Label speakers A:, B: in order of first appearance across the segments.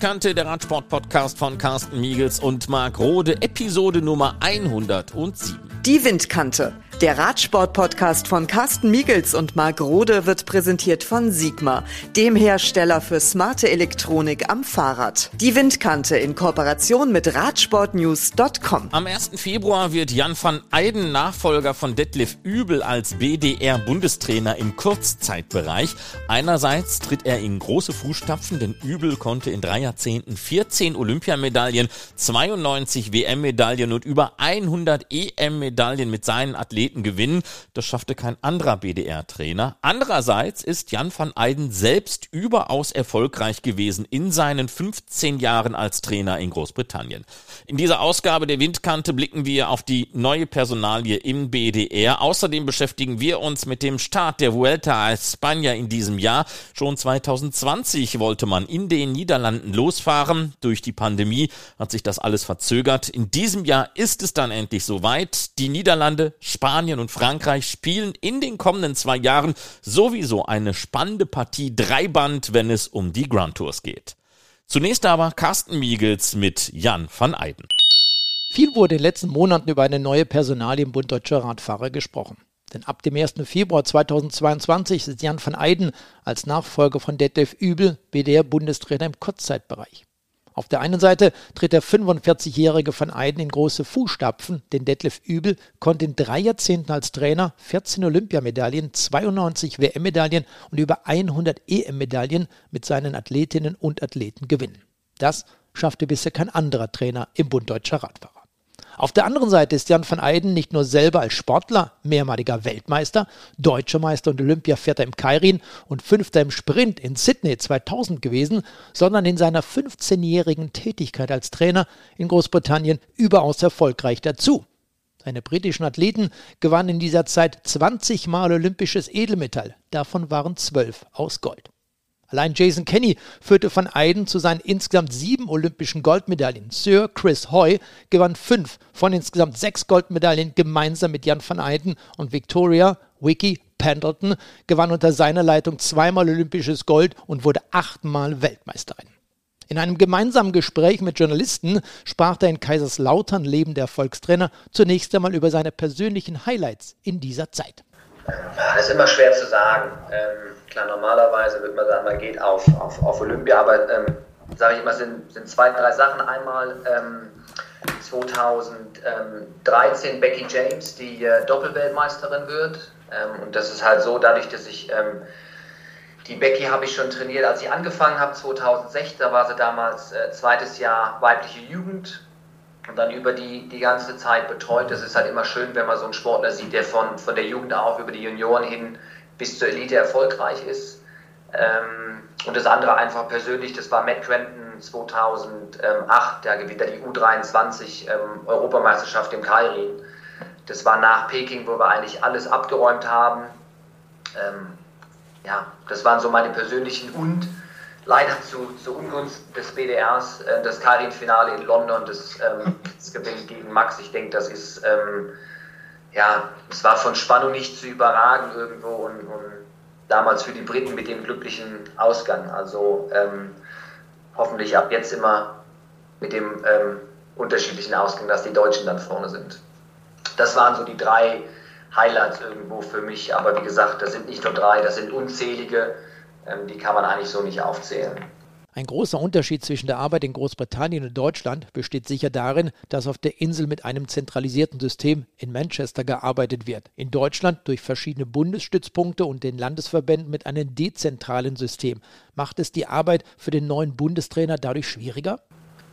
A: Windkante, der Radsport-Podcast von Carsten Miegels und Marc Rode, Episode Nummer 107.
B: Die Windkante der Radsport-Podcast von Carsten Miegels und Marc Rode wird präsentiert von Sigma, dem Hersteller für smarte Elektronik am Fahrrad. Die Windkante in Kooperation mit Radsportnews.com.
A: Am 1. Februar wird Jan van Eyden Nachfolger von Detlef Übel als BDR-Bundestrainer im Kurzzeitbereich. Einerseits tritt er in große Fußstapfen, denn Übel konnte in drei Jahrzehnten 14 Olympiamedaillen, 92 WM-Medaillen und über 100 EM-Medaillen mit seinen Athleten Athleten gewinnen. Das schaffte kein anderer BDR-Trainer. Andererseits ist Jan van Eyden selbst überaus erfolgreich gewesen in seinen 15 Jahren als Trainer in Großbritannien. In dieser Ausgabe der Windkante blicken wir auf die neue Personalie im BDR. Außerdem beschäftigen wir uns mit dem Start der Vuelta a España in diesem Jahr. Schon 2020 wollte man in den Niederlanden losfahren. Durch die Pandemie hat sich das alles verzögert. In diesem Jahr ist es dann endlich soweit. Die Niederlande, Spanien, Spanien und Frankreich spielen in den kommenden zwei Jahren sowieso eine spannende Partie Dreiband, wenn es um die Grand Tours geht. Zunächst aber Carsten Miegels mit Jan van Eyden.
C: Viel wurde in den letzten Monaten über eine neue Personalie im Bund Deutscher Radfahrer gesprochen. Denn ab dem 1. Februar 2022 ist Jan van Eyden als Nachfolger von Detlef Übel BDR-Bundestrainer im Kurzzeitbereich. Auf der einen Seite tritt der 45-jährige Van Eyden in große Fußstapfen, denn Detlef Übel konnte in drei Jahrzehnten als Trainer 14 Olympiamedaillen, 92 WM-Medaillen und über 100 EM-Medaillen mit seinen Athletinnen und Athleten gewinnen. Das schaffte bisher kein anderer Trainer im Bund Deutscher Radfahrer. Auf der anderen Seite ist Jan van Eyden nicht nur selber als Sportler mehrmaliger Weltmeister, deutscher Meister und Olympiavierter im Kairin und Fünfter im Sprint in Sydney 2000 gewesen, sondern in seiner 15-jährigen Tätigkeit als Trainer in Großbritannien überaus erfolgreich dazu. Seine britischen Athleten gewannen in dieser Zeit 20 Mal olympisches Edelmetall, davon waren 12 aus Gold. Allein Jason Kenny führte Van Eyden zu seinen insgesamt sieben olympischen Goldmedaillen. Sir Chris Hoy gewann fünf von insgesamt sechs Goldmedaillen gemeinsam mit Jan van Eyden und Victoria Wiki Pendleton gewann unter seiner Leitung zweimal olympisches Gold und wurde achtmal Weltmeisterin. In einem gemeinsamen Gespräch mit Journalisten sprach der in Kaiserslautern lebende Erfolgstrainer zunächst einmal über seine persönlichen Highlights in dieser Zeit.
D: Das ist immer schwer zu sagen. Ähm, klar, normalerweise würde man sagen, man geht auf, auf, auf Olympia, aber ähm, sage ich immer, sind, sind zwei, drei Sachen. Einmal ähm, 2013 Becky James, die äh, Doppelweltmeisterin wird. Ähm, und das ist halt so, dadurch, dass ich ähm, die Becky habe ich schon trainiert, als ich angefangen habe, 2006. Da war sie damals äh, zweites Jahr weibliche Jugend und dann über die, die ganze Zeit betreut. Das ist halt immer schön, wenn man so einen Sportler sieht, der von, von der Jugend auf über die Junioren hin bis zur Elite erfolgreich ist. Ähm, und das andere einfach persönlich, das war Matt Cranton 2008, der gewinnt die U23 ähm, Europameisterschaft im Kairin. Das war nach Peking, wo wir eigentlich alles abgeräumt haben. Ähm, ja, das waren so meine persönlichen und leider zu, zu Ungunsten des BDRs äh, das Karin-Finale in London, das, ähm, das Gewinn gegen Max. Ich denke, das ist, ähm, ja, es war von Spannung nicht zu überragen irgendwo und, und damals für die Briten mit dem glücklichen Ausgang. Also ähm, hoffentlich ab jetzt immer mit dem ähm, unterschiedlichen Ausgang, dass die Deutschen dann vorne sind. Das waren so die drei Highlights irgendwo für mich, aber wie gesagt, das sind nicht nur drei, das sind unzählige ähm, die kann man eigentlich so nicht aufzählen.
C: Ein großer Unterschied zwischen der Arbeit in Großbritannien und Deutschland besteht sicher darin, dass auf der Insel mit einem zentralisierten System in Manchester gearbeitet wird. In Deutschland durch verschiedene Bundesstützpunkte und den Landesverbänden mit einem dezentralen System. Macht es die Arbeit für den neuen Bundestrainer dadurch schwieriger?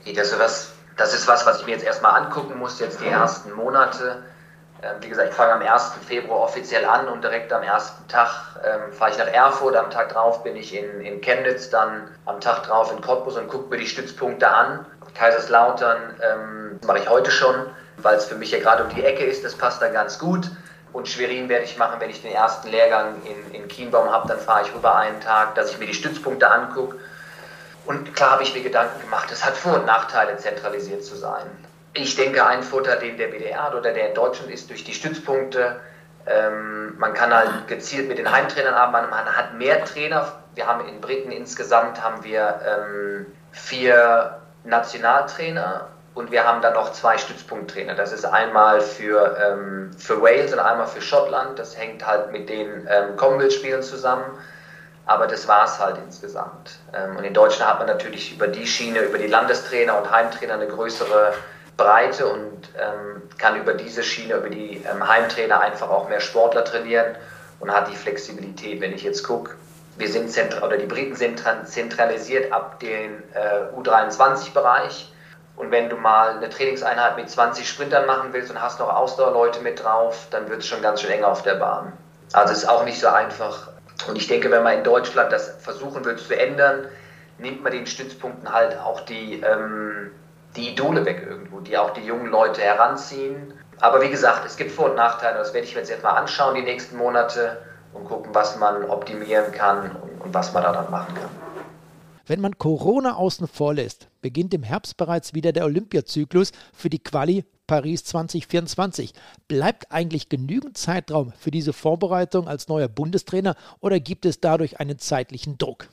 D: Das ist was, was ich mir jetzt erstmal angucken muss, jetzt die ersten Monate. Ähm, wie gesagt, ich fange am 1. Februar offiziell an und direkt am ersten Tag ähm, fahre ich nach Erfurt. Am Tag drauf bin ich in, in Chemnitz, dann am Tag drauf in Cottbus und gucke mir die Stützpunkte an. Kaiserslautern ähm, mache ich heute schon, weil es für mich ja gerade um die Ecke ist. Das passt da ganz gut. Und Schwerin werde ich machen, wenn ich den ersten Lehrgang in, in Kienbaum habe, dann fahre ich rüber einen Tag, dass ich mir die Stützpunkte angucke. Und klar habe ich mir Gedanken gemacht, es hat Vor- und Nachteile, zentralisiert zu sein ich denke, ein Vorteil, den der BDR hat oder der in Deutschland ist, durch die Stützpunkte, ähm, man kann halt gezielt mit den Heimtrainern arbeiten, man hat mehr Trainer. Wir haben in Briten insgesamt haben wir ähm, vier Nationaltrainer und wir haben dann noch zwei Stützpunkttrainer. Das ist einmal für, ähm, für Wales und einmal für Schottland. Das hängt halt mit den ähm, Commonwealth-Spielen zusammen. Aber das war es halt insgesamt. Ähm, und in Deutschland hat man natürlich über die Schiene, über die Landestrainer und Heimtrainer eine größere Breite und ähm, kann über diese Schiene, über die ähm, Heimtrainer einfach auch mehr Sportler trainieren und hat die Flexibilität. Wenn ich jetzt gucke, wir sind oder die Briten sind zentralisiert ab dem äh, U23-Bereich. Und wenn du mal eine Trainingseinheit mit 20 Sprintern machen willst und hast noch Ausdauerleute mit drauf, dann wird es schon ganz schön eng auf der Bahn. Also ist auch nicht so einfach. Und ich denke, wenn man in Deutschland das versuchen will zu ändern, nimmt man den Stützpunkten halt auch die, ähm, die Idole weg irgendwo, die auch die jungen Leute heranziehen. Aber wie gesagt, es gibt Vor- und Nachteile. Das werde ich mir jetzt mal anschauen die nächsten Monate und gucken, was man optimieren kann und, und was man da dann machen kann.
C: Wenn man Corona außen vor lässt, beginnt im Herbst bereits wieder der Olympiazyklus für die Quali Paris 2024. Bleibt eigentlich genügend Zeitraum für diese Vorbereitung als neuer Bundestrainer oder gibt es dadurch einen zeitlichen Druck?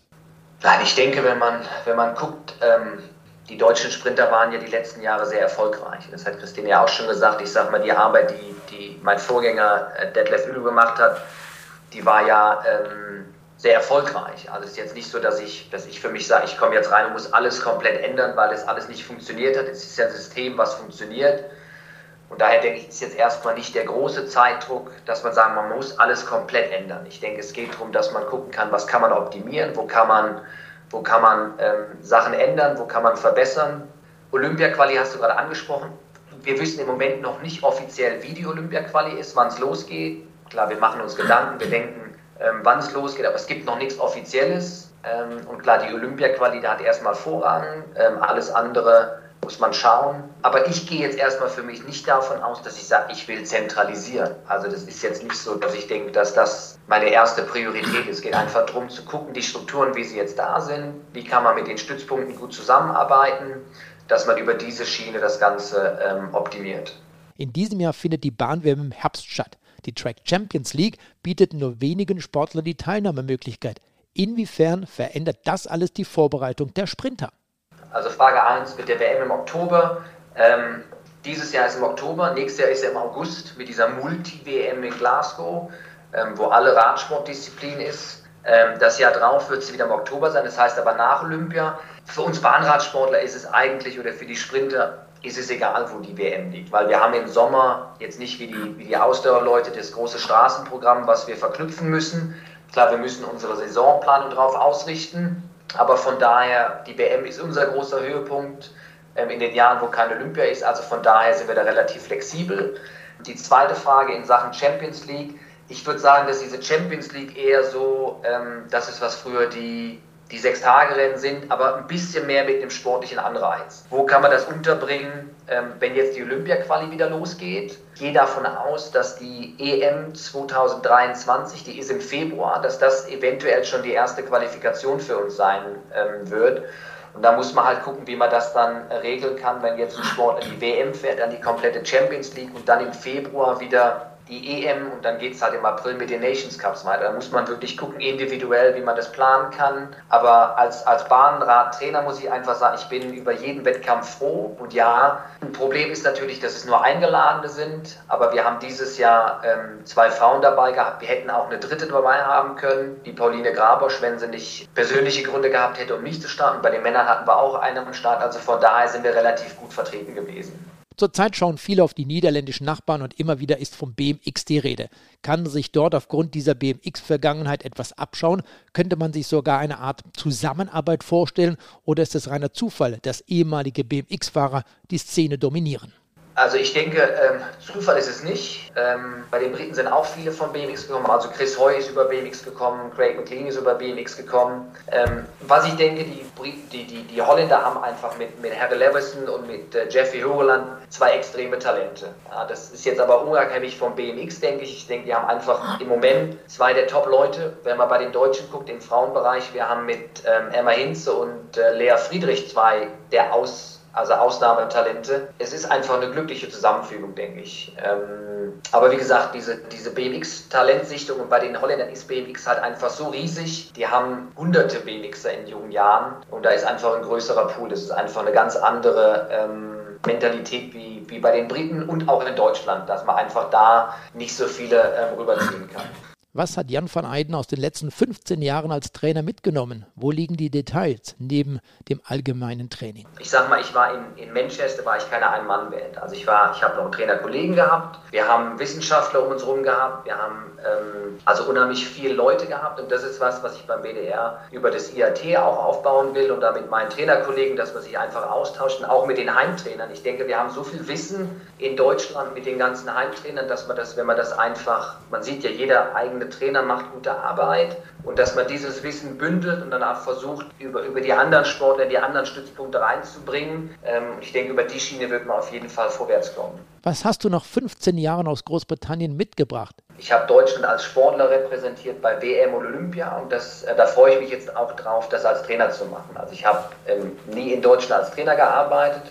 D: Nein, ich denke, wenn man, wenn man guckt, ähm, die deutschen Sprinter waren ja die letzten Jahre sehr erfolgreich. Das hat Christine ja auch schon gesagt. Ich sage mal, die Arbeit, die, die mein Vorgänger äh, Detlef Übel gemacht hat, die war ja ähm, sehr erfolgreich. Also es ist jetzt nicht so, dass ich, dass ich für mich sage, ich komme jetzt rein und muss alles komplett ändern, weil das alles nicht funktioniert hat. Es ist ja ein System, was funktioniert. Und daher denke ich, ist jetzt erstmal nicht der große Zeitdruck, dass man sagen, man muss alles komplett ändern. Ich denke, es geht darum, dass man gucken kann, was kann man optimieren, wo kann man, wo kann man ähm, Sachen ändern, wo kann man verbessern. Olympia-Quali hast du gerade angesprochen. Wir wissen im Moment noch nicht offiziell, wie die Olympia-Quali ist, wann es losgeht. Klar, wir machen uns Gedanken, wir denken, ähm, wann es losgeht, aber es gibt noch nichts Offizielles. Ähm, und klar, die Olympia-Quali hat erstmal Vorrang. Ähm, alles andere muss man schauen. Aber ich gehe jetzt erstmal für mich nicht davon aus, dass ich sage, ich will zentralisieren. Also das ist jetzt nicht so, dass ich denke, dass das meine erste Priorität ist. Es geht einfach darum zu gucken, die Strukturen, wie sie jetzt da sind, wie kann man mit den Stützpunkten gut zusammenarbeiten, dass man über diese Schiene das Ganze ähm, optimiert.
C: In diesem Jahr findet die Bahnwärme im Herbst statt. Die Track Champions League bietet nur wenigen Sportlern die Teilnahmemöglichkeit. Inwiefern verändert das alles die Vorbereitung der Sprinter?
D: Also Frage 1 mit der WM im Oktober. Ähm, dieses Jahr ist im Oktober, nächstes Jahr ist er im August mit dieser Multi-WM in Glasgow, ähm, wo alle Radsportdisziplinen ist. Ähm, das Jahr drauf wird es wieder im Oktober sein, das heißt aber nach Olympia. Für uns Bahnradsportler ist es eigentlich oder für die Sprinter ist es egal, wo die WM liegt, weil wir haben im Sommer jetzt nicht wie die, wie die Ausdauerleute das große Straßenprogramm, was wir verknüpfen müssen. Klar, wir müssen unsere Saisonplanung darauf ausrichten, aber von daher, die WM ist unser großer Höhepunkt ähm, in den Jahren, wo kein Olympia ist. Also von daher sind wir da relativ flexibel. Die zweite Frage in Sachen Champions League. Ich würde sagen, dass diese Champions League eher so, ähm, das ist was früher die die Sechs-Tage-Rennen sind, aber ein bisschen mehr mit dem sportlichen Anreiz. Wo kann man das unterbringen, ähm, wenn jetzt die Olympia-Quali wieder losgeht? Ich gehe davon aus, dass die EM 2023, die ist im Februar, dass das eventuell schon die erste Qualifikation für uns sein ähm, wird. Und da muss man halt gucken, wie man das dann regeln kann, wenn jetzt ein Sport in die WM fährt, dann die komplette Champions League und dann im Februar wieder die EM und dann geht es halt im April mit den Nations Cups weiter. Da muss man wirklich gucken, individuell, wie man das planen kann. Aber als, als Bahnradtrainer muss ich einfach sagen, ich bin über jeden Wettkampf froh. Und ja, ein Problem ist natürlich, dass es nur Eingeladene sind. Aber wir haben dieses Jahr ähm, zwei Frauen dabei gehabt. Wir hätten auch eine dritte dabei haben können, die Pauline Grabosch, wenn sie nicht persönliche Gründe gehabt hätte, um nicht zu starten. Bei den Männern hatten wir auch eine am Start. Also von daher sind wir relativ gut vertreten gewesen.
C: Zurzeit schauen viele auf die niederländischen Nachbarn und immer wieder ist vom BMX die Rede. Kann sich dort aufgrund dieser BMX-Vergangenheit etwas abschauen? Könnte man sich sogar eine Art Zusammenarbeit vorstellen oder ist es reiner Zufall, dass ehemalige BMX-Fahrer die Szene dominieren?
D: Also ich denke, ähm, Zufall ist es nicht. Ähm, bei den Briten sind auch viele von BMX gekommen. Also Chris Hoy ist über BMX gekommen, Craig McLean ist über BMX gekommen. Ähm, was ich denke, die, die, die, die Holländer haben einfach mit, mit Harry Levison und mit äh, Jeffrey Hogeland zwei extreme Talente. Ja, das ist jetzt aber unabhängig vom BMX, denke ich. Ich denke, die haben einfach im Moment zwei der Top-Leute. Wenn man bei den Deutschen guckt, im Frauenbereich, wir haben mit ähm, Emma Hinze und äh, Lea Friedrich zwei der aus also Ausnahmetalente. Es ist einfach eine glückliche Zusammenfügung, denke ich. Ähm, aber wie gesagt, diese, diese BMX-Talentsichtung und bei den Holländern ist BMX halt einfach so riesig. Die haben hunderte BMXer in jungen Jahren und da ist einfach ein größerer Pool. Das ist einfach eine ganz andere ähm, Mentalität wie, wie bei den Briten und auch in Deutschland, dass man einfach da nicht so viele ähm, rüberziehen kann.
C: Was hat Jan van Eyden aus den letzten 15 Jahren als Trainer mitgenommen? Wo liegen die Details neben dem allgemeinen Training?
D: Ich sag mal, ich war in, in Manchester, war ich keine Ein-Mann-Band. Also ich war, ich habe noch Trainerkollegen gehabt, wir haben Wissenschaftler um uns herum gehabt, wir haben ähm, also unheimlich viele Leute gehabt und das ist was, was ich beim BDR über das IAT auch aufbauen will und da mit meinen Trainerkollegen, dass man sich einfach austauscht und auch mit den Heimtrainern. Ich denke, wir haben so viel Wissen in Deutschland mit den ganzen Heimtrainern, dass man das, wenn man das einfach, man sieht ja, jeder eigene der Trainer macht gute Arbeit und dass man dieses Wissen bündelt und danach versucht, über, über die anderen Sportler, die anderen Stützpunkte reinzubringen. Ähm, ich denke, über die Schiene wird man auf jeden Fall vorwärts kommen.
C: Was hast du nach 15 Jahren aus Großbritannien mitgebracht?
D: Ich habe Deutschland als Sportler repräsentiert bei WM und Olympia und das, äh, da freue ich mich jetzt auch drauf, das als Trainer zu machen. Also ich habe ähm, nie in Deutschland als Trainer gearbeitet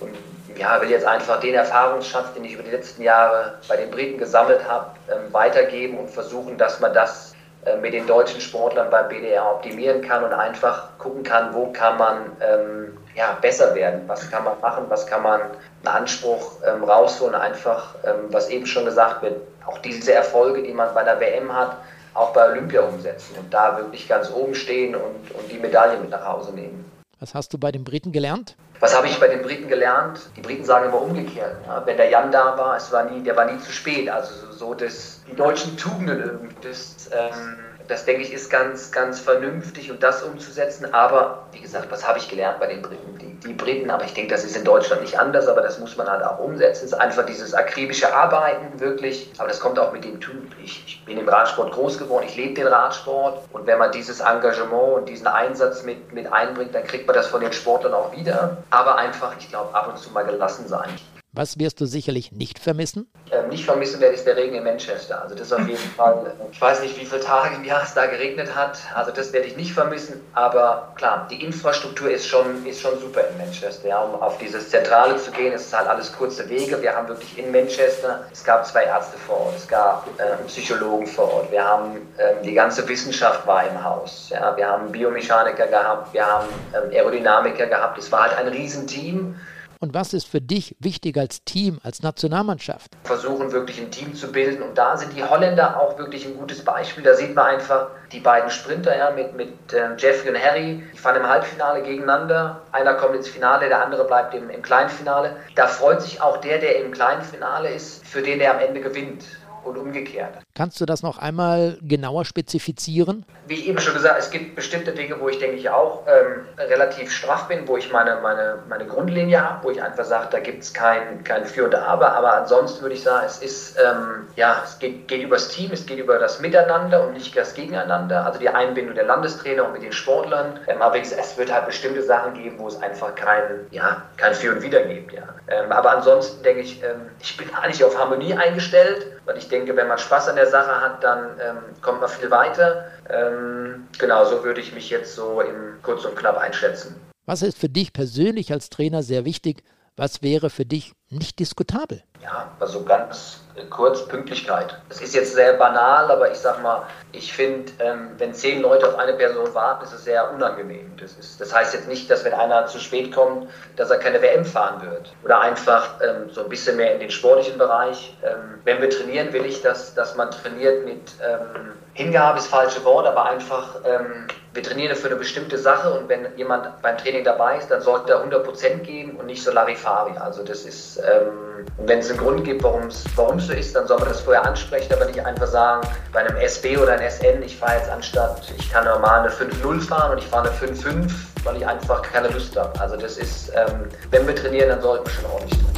D: und ja, will jetzt einfach den Erfahrungsschatz, den ich über die letzten Jahre bei den Briten gesammelt habe, ähm, weitergeben und versuchen, dass man das äh, mit den deutschen Sportlern beim BDR optimieren kann und einfach gucken kann, wo kann man ähm, ja, besser werden, was kann man machen, was kann man einen Anspruch ähm, rausholen, einfach, ähm, was eben schon gesagt wird, auch diese Erfolge, die man bei der WM hat, auch bei Olympia umsetzen und da wirklich ganz oben stehen und, und die Medaille mit nach Hause nehmen.
C: Was hast du bei den Briten gelernt?
D: Was habe ich bei den Briten gelernt? Die Briten sagen immer umgekehrt. Ja, wenn der Jan da war, es war nie, der war nie zu spät. Also so, so das, die deutschen Tugenden. Das, ähm, das denke ich ist ganz, ganz vernünftig und das umzusetzen. Aber wie gesagt, was habe ich gelernt bei den Briten? Die, die Briten, aber ich denke, das ist in Deutschland nicht anders, aber das muss man halt auch umsetzen. Es ist einfach dieses akribische Arbeiten wirklich. Aber das kommt auch mit dem Tun. Ich, ich bin im Radsport groß geworden, ich lebe den Radsport und wenn man dieses Engagement und diesen Einsatz mit, mit einbringt, dann kriegt man das von den Sportlern auch wieder. Aber einfach, ich glaube, ab und zu mal gelassen sein.
C: Was wirst du sicherlich nicht vermissen?
D: Ähm, nicht vermissen werde ich der Regen in Manchester. Also das auf jeden Fall, ich weiß nicht, wie viele Tage im Jahr es da geregnet hat. Also das werde ich nicht vermissen. Aber klar, die Infrastruktur ist schon, ist schon super in Manchester. Ja, um auf dieses Zentrale zu gehen, ist halt alles kurze Wege. Wir haben wirklich in Manchester, es gab zwei Ärzte vor Ort, es gab äh, Psychologen vor Ort. Wir haben, ähm, die ganze Wissenschaft war im Haus. Ja, wir haben Biomechaniker gehabt, wir haben ähm, Aerodynamiker gehabt. Es war halt ein Riesenteam.
C: Und was ist für dich wichtig als Team, als Nationalmannschaft?
D: Versuchen wirklich ein Team zu bilden. Und da sind die Holländer auch wirklich ein gutes Beispiel. Da sieht man einfach die beiden Sprinter ja, mit, mit äh, Jeffrey und Harry. Die fahren im Halbfinale gegeneinander. Einer kommt ins Finale, der andere bleibt im, im Kleinfinale. Da freut sich auch der, der im Kleinfinale ist, für den er am Ende gewinnt und umgekehrt.
C: Kannst du das noch einmal genauer spezifizieren?
D: Wie eben schon gesagt, es gibt bestimmte Dinge, wo ich denke ich auch ähm, relativ straff bin, wo ich meine, meine, meine Grundlinie habe, wo ich einfach sage, da gibt es kein, kein Für und Aber. Aber ansonsten würde ich sagen, es ist, ähm, ja, es geht, geht über das Team, es geht über das Miteinander und nicht das Gegeneinander. Also die Einbindung der Landestrainer und mit den Sportlern. Ähm, aber es wird halt bestimmte Sachen geben, wo es einfach kein, ja, kein Für und Wider gibt. Ja. Ähm, aber ansonsten denke ich, ähm, ich bin eigentlich auf Harmonie eingestellt, weil ich denke, wenn man Spaß an der Sache hat, dann ähm, kommt man viel weiter. Ähm, genau, so würde ich mich jetzt so im kurz und knapp einschätzen.
C: Was ist für dich persönlich als Trainer sehr wichtig? Was wäre für dich nicht diskutabel?
D: Ja, also ganz kurz Pünktlichkeit. Das ist jetzt sehr banal, aber ich sag mal, ich finde, ähm, wenn zehn Leute auf eine Person warten, ist es sehr unangenehm. Das, ist, das heißt jetzt nicht, dass wenn einer zu spät kommt, dass er keine WM fahren wird. Oder einfach ähm, so ein bisschen mehr in den sportlichen Bereich. Ähm, wenn wir trainieren, will ich, dass, dass man trainiert mit ähm, Hingabe ist falsche Wort, aber einfach ähm, wir trainieren für eine bestimmte Sache und wenn jemand beim Training dabei ist, dann sollte er 100% geben und nicht so Larifari. Also das ist, ähm, wenn es einen Grund gibt, warum es so ist, dann soll man das vorher ansprechen, aber nicht einfach sagen, bei einem SB oder einem SN, ich fahre jetzt anstatt, ich kann normal eine 5-0 fahren und ich fahre eine 5-5, weil ich einfach keine Lust habe. Also das ist, ähm, wenn wir trainieren, dann sollten wir schon ordentlich trainieren.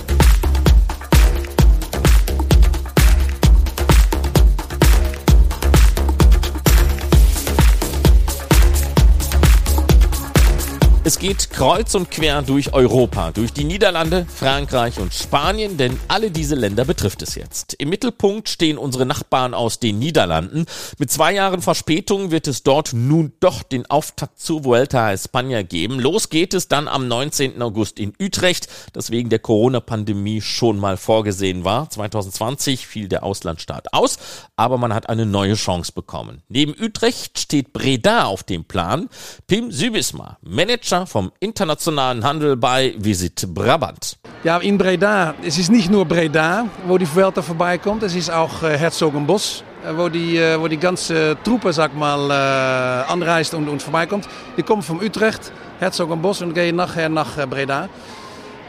A: Es geht kreuz und quer durch Europa, durch die Niederlande, Frankreich und Spanien, denn alle diese Länder betrifft es jetzt. Im Mittelpunkt stehen unsere Nachbarn aus den Niederlanden. Mit zwei Jahren Verspätung wird es dort nun doch den Auftakt zur Vuelta a España geben. Los geht es dann am 19. August in Utrecht, das wegen der Corona-Pandemie schon mal vorgesehen war. 2020 fiel der Auslandstart aus, aber man hat eine neue Chance bekommen. Neben Utrecht steht Breda auf dem Plan. Pim Sübisma, Manager vom internationalen Handel bei Visit Brabant.
E: Ja, in Breda. Es ist nicht nur Breda, wo die Vuelta vorbeikommt. Es ist auch äh, Herzogenbosch, äh, wo die, äh, wo die ganze Truppe, sag mal, äh, anreist und, und vorbeikommt. Die kommen von Utrecht, Herzogenbosch und gehen nachher nach äh, Breda.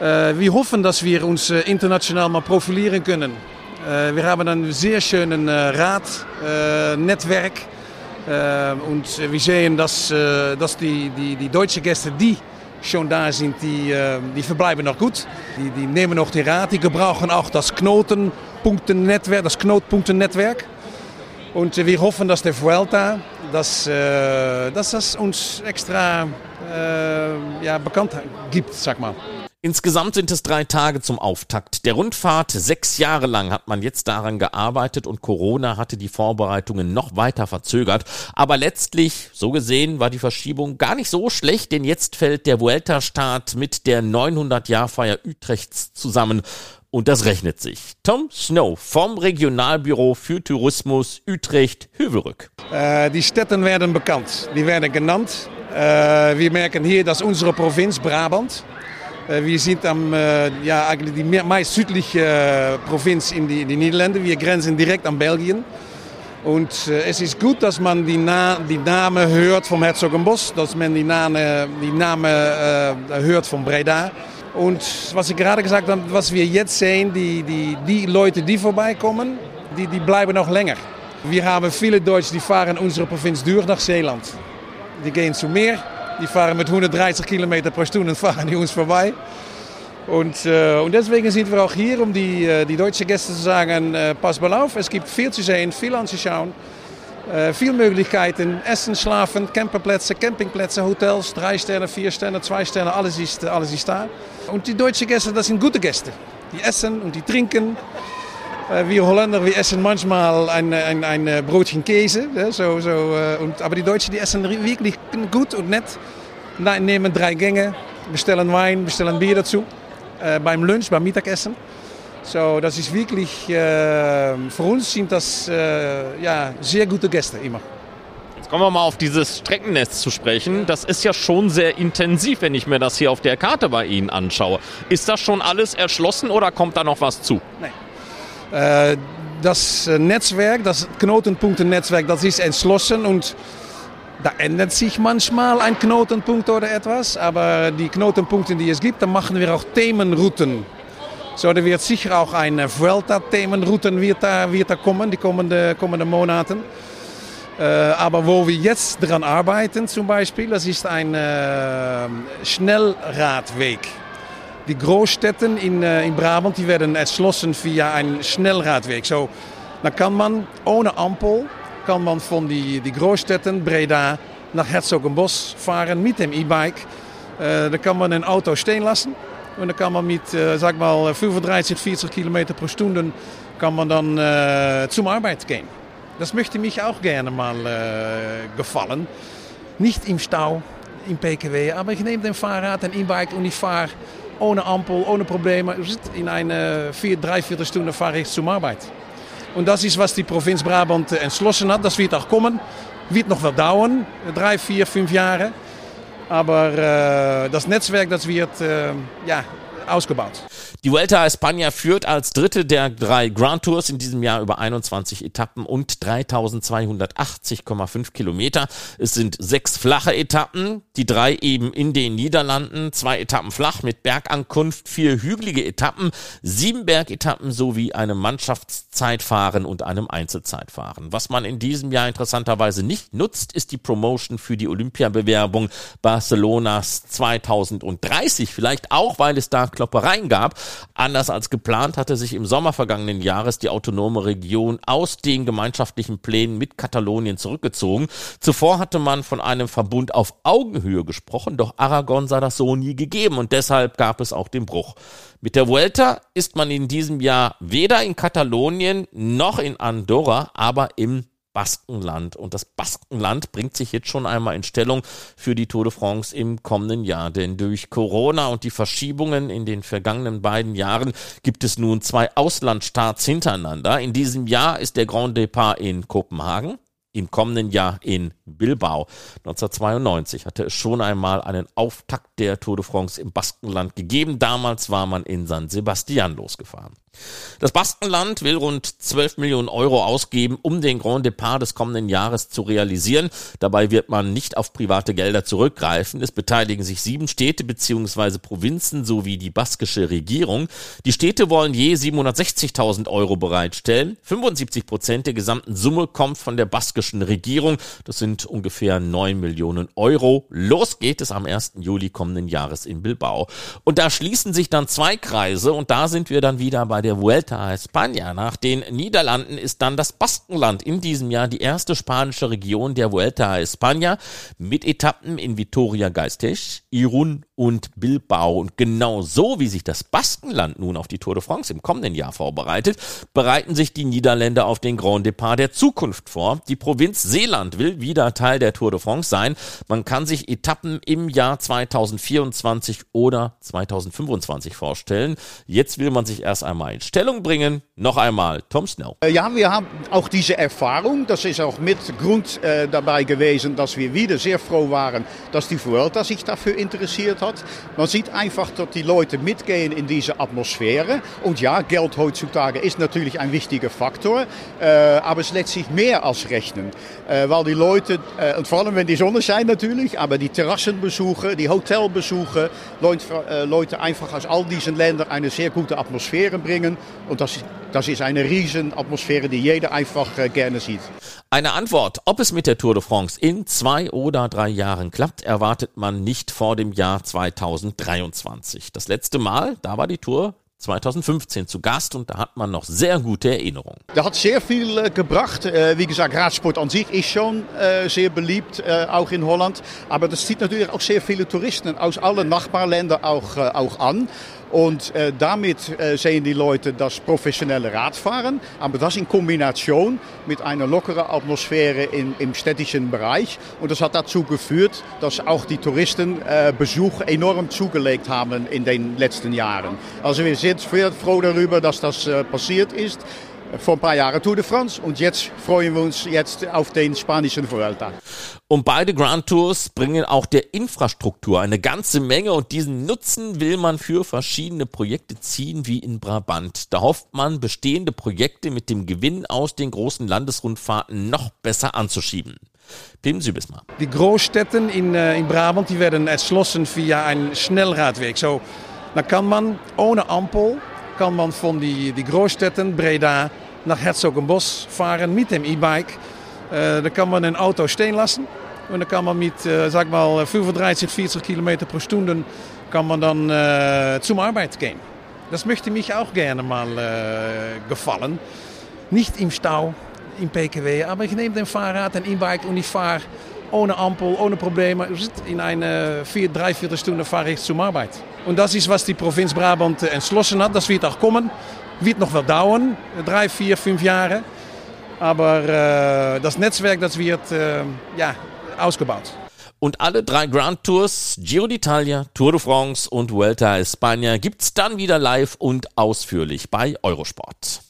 E: Wir hoffen, uns äh, international mal profilieren können. Äh, wir haben einen sehr schönen äh, Radnetzwerk. Äh, und wir sehen, dass, äh, dass die, die, die deutschen Gäste, die schon da sind, die, äh, die verbleiben noch gut. Die, die nehmen noch die Rad, die gebrauchen auch das Knotenpunktennetwerk, das Knotenpunktennetwerk. Und wir hoffen, dass der Vuelta, dass, dass das uns extra äh, ja, bekannt gibt, sag mal.
A: Insgesamt sind es drei Tage zum Auftakt der Rundfahrt. Sechs Jahre lang hat man jetzt daran gearbeitet und Corona hatte die Vorbereitungen noch weiter verzögert. Aber letztlich, so gesehen, war die Verschiebung gar nicht so schlecht, denn jetzt fällt der Vuelta-Start mit der 900-Jahr-Feier Utrechts zusammen. Und das rechnet sich. Tom Snow vom Regionalbüro für Tourismus Utrecht Hüvelrück.
E: Äh, die Städte werden bekannt, die werden genannt. Äh, wir merken hier, dass unsere Provinz Brabant, wir sind am, ja, eigentlich die meist südliche äh, Provinz in die, in. Wir grenzen direkt an Belgien. Und äh, es ist gut, dass man die, Na die Namen hört vom Herzogenbosch, dass man die Namen, die Namen äh, hört von Breda. Und was ich gerade gesagt habe, was wir jetzt sehen, die, die, die Leute, die vorbeikommen, die, die bleiben noch länger. Wir haben viele Deutsche, die fahren unsere Provinz durch nach Zeeland. Die gehen zum Meer, die fahren mit 130 Kilometer pro Stunde und fahren die uns vorbei. Und, äh, und deswegen sind wir auch hier, um die, äh, die deutschen Gäste zu sagen, äh, pass mal auf, es gibt viel zu sehen, viel anzuschauen. Äh, viel Möglichkeiten, Essen, Schlafen, Camperplätze, Campingplätze, Hotels, drei Sterne, vier Sterne, zwei Sterne, alles ist, alles ist da. Und die deutschen Gäste, das sind gute Gäste. Die essen und die trinken. Äh, wir Holländer, wir essen manchmal ein, ein, ein Brotchen Käse. Ja, so, so, und, aber die Deutschen, die essen wirklich gut und nett. Nehmen drei Gänge, bestellen Wein, bestellen Bier dazu. Äh, beim Lunch, beim Mittagessen. So, das ist wirklich, äh, für uns sind das äh, ja, sehr gute Gäste immer.
A: Jetzt kommen wir mal auf dieses Streckennetz zu sprechen. Das ist ja schon sehr intensiv, wenn ich mir das hier auf der Karte bei Ihnen anschaue. Ist das schon alles erschlossen oder kommt da noch was zu?
E: Äh, das äh, Netzwerk, das Knotenpunktennetzwerk, das ist entschlossen und da ändert sich manchmal ein Knotenpunkt oder etwas, aber die Knotenpunkte, die es gibt, da machen wir auch Themenrouten. So, da wird sicher auch eine Vuelta-Themenrouten wird da, wird da kommen, die kommenden, kommenden Monaten. Äh, aber wo wir jetzt dran arbeiten zum Beispiel, das ist ein äh, Schnellradweg. Die Großstädten in, äh, in Brabant die werden erschlossen via einen Schnellradweg. So, dann kann man ohne Ampel kann man von die, die Großstädten Breda nach Herzogenbosch fahren mit dem E-Bike. Äh, da kann man ein Auto stehen lassen und dann kann man mit, äh, sag mal, 35, 40 Kilometer pro Stunde kann man dann äh, zum Arbeit gehen. Das möchte mich auch gerne mal äh, gefallen. Nicht im Stau, im PKW, aber ich nehme den Fahrrad, ein E-Bike und ich fahre ohne Ampel, ohne Probleme. In eine vier, dreiviertel Stunde fahre ich zum Arbeit. Und das ist, was die Provinz Brabant äh, entschlossen hat. Das wird auch kommen. Wird noch wel dauern, drei, vier, fünf Jahre. Aber äh, das Netzwerk, das wird äh, ja, ausgebaut.
A: Die Vuelta a España führt als dritte der drei Grand Tours in diesem Jahr über 21 Etappen und 3280,5 Kilometer. Es sind sechs flache Etappen, die drei eben in den Niederlanden, zwei Etappen flach mit Bergankunft, vier hügelige Etappen, sieben Bergetappen sowie einem Mannschaftszeitfahren und einem Einzelzeitfahren. Was man in diesem Jahr interessanterweise nicht nutzt, ist die Promotion für die Olympiabewerbung Barcelonas 2030. Vielleicht auch, weil es da Kloppereien gab. Anders als geplant hatte sich im Sommer vergangenen Jahres die autonome Region aus den gemeinschaftlichen Plänen mit Katalonien zurückgezogen. Zuvor hatte man von einem Verbund auf Augenhöhe gesprochen, doch Aragon sah das so nie gegeben und deshalb gab es auch den Bruch. Mit der Vuelta ist man in diesem Jahr weder in Katalonien noch in Andorra, aber im Baskenland. Und das Baskenland bringt sich jetzt schon einmal in Stellung für die Tour de France im kommenden Jahr. Denn durch Corona und die Verschiebungen in den vergangenen beiden Jahren gibt es nun zwei Auslandstarts hintereinander. In diesem Jahr ist der Grand Depart in Kopenhagen im kommenden Jahr in Bilbao. 1992 hatte es schon einmal einen Auftakt der Tour de France im Baskenland gegeben. Damals war man in San Sebastian losgefahren. Das Baskenland will rund 12 Millionen Euro ausgeben, um den Grand Depart des kommenden Jahres zu realisieren. Dabei wird man nicht auf private Gelder zurückgreifen. Es beteiligen sich sieben Städte bzw. Provinzen sowie die baskische Regierung. Die Städte wollen je 760.000 Euro bereitstellen. 75 Prozent der gesamten Summe kommt von der baskischen Regierung. Das sind ungefähr 9 Millionen Euro. Los geht es am 1. Juli kommenden Jahres in Bilbao. Und da schließen sich dann zwei Kreise und da sind wir dann wieder bei der Vuelta a España. Nach den Niederlanden ist dann das Baskenland in diesem Jahr die erste spanische Region der Vuelta a España mit Etappen in Vitoria-Gasteiz, Irun und Bilbao. Und genau so, wie sich das Baskenland nun auf die Tour de France im kommenden Jahr vorbereitet, bereiten sich die Niederländer auf den Grand Depart der Zukunft vor. Die Provinz Seeland will wieder Teil der Tour de France sein. Man kann sich Etappen im Jahr 2024 oder 2025 vorstellen. Jetzt will man sich erst einmal in Stellung bringen. Noch einmal Tom Snell.
F: Äh, ja, wir haben auch diese Erfahrung. Das ist auch mit Grund äh, dabei gewesen, dass wir wieder sehr froh waren, dass die Vuelta sich dafür interessiert hat. Man sieht einfach, dass die Leute mitgehen in diese Atmosphäre. Und ja, Geld heutzutage ist natürlich ein wichtiger Faktor. Äh, aber es lässt sich mehr als rechnen. Äh, weil die Leute, äh, und vor allem wenn die Sonne scheint natürlich, aber die Terrassenbesuche, die Hotelbesuche, Leute einfach aus all diesen Ländern eine sehr gute Atmosphäre bringen. Und das, das ist eine riesen Atmosphäre, die jeder einfach äh, gerne sieht.
A: Eine Antwort, ob es mit der Tour de France in zwei oder drei Jahren klappt, erwartet man nicht vor dem Jahr 2023. Das letzte Mal, da war die Tour 2015 zu Gast und da hat man noch sehr gute Erinnerungen.
F: Da hat sehr viel äh, gebracht. Äh, wie gesagt, Radsport an sich ist schon äh, sehr beliebt, äh, auch in Holland. Aber das zieht natürlich auch sehr viele Touristen aus allen Nachbarländern auch, äh, auch an. Und äh, damit äh, sehen die Leute das professionelle Radfahren, aber das in Kombination mit einer lockeren Atmosphäre in, im städtischen Bereich. Und das hat dazu geführt, dass auch die Touristenbesuch äh, enorm zugelegt haben in den letzten Jahren. Also wir sind sehr froh darüber, dass das äh, passiert ist vor ein paar Jahren Tour de France und jetzt freuen wir uns jetzt auf den spanischen Vuelta.
A: Und beide Grand Tours bringen auch der Infrastruktur eine ganze Menge und diesen Nutzen will man für verschiedene Projekte ziehen, wie in Brabant. Da hofft man, bestehende Projekte mit dem Gewinn aus den großen Landesrundfahrten noch besser anzuschieben. Pim Sübismar.
E: Die Großstädten in, äh, in Brabant die werden erschlossen via einen Schnellradweg. So, dann kann man ohne Ampel kann man von die, die Großstädten Breda nach Herzogenbosch fahren mit dem E-Bike. Äh, da kann man ein Auto stehen lassen und dann kann man mit, äh, sag mal, 35, 40 Kilometer pro Stunde kann man dann äh, zum Arbeit gehen. Das möchte mich auch gerne mal äh, gefallen. Nicht im Stau, im PKW, aber ich nehme den Fahrrad, ein E-Bike und ich fahre ohne Ampel, ohne Probleme. In eine vier, drei, vier Stunden fahre ich zum Arbeit. Und das ist, was die Provinz Brabant entschlossen hat. Das wird auch kommen. Wird noch wel dauern, drei, vier, fünf Jahre. Aber äh, das Netzwerk, das wird äh, ja, ausgebaut.
A: Und alle drei Grand Tours, Giro d'Italia, Tour de France und Vuelta a España gibt's dann wieder live und ausführlich bei Eurosport.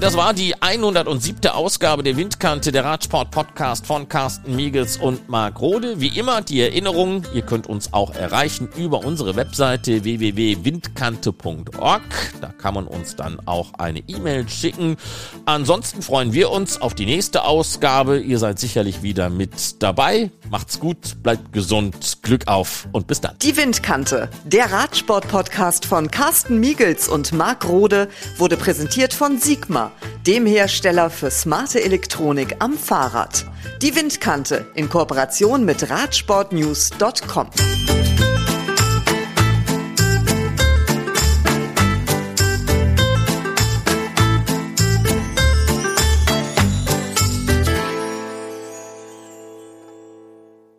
A: Und das war die 107. Ausgabe der Windkante, der Radsport-Podcast von Carsten Miegels und Marc Rode. Wie immer die Erinnerung, ihr könnt uns auch erreichen über unsere Webseite www.windkante.org. Da kann man uns dann auch eine E-Mail schicken. Ansonsten freuen wir uns auf die nächste Ausgabe. Ihr seid sicherlich wieder mit dabei. Macht's gut, bleibt gesund, Glück auf und bis dann.
B: Die Windkante, der Radsport-Podcast von Carsten Miegels und Marc Rode, wurde präsentiert von Sigma, dem Hersteller für smarte Elektronik am Fahrrad. Die Windkante in Kooperation mit Radsportnews.com.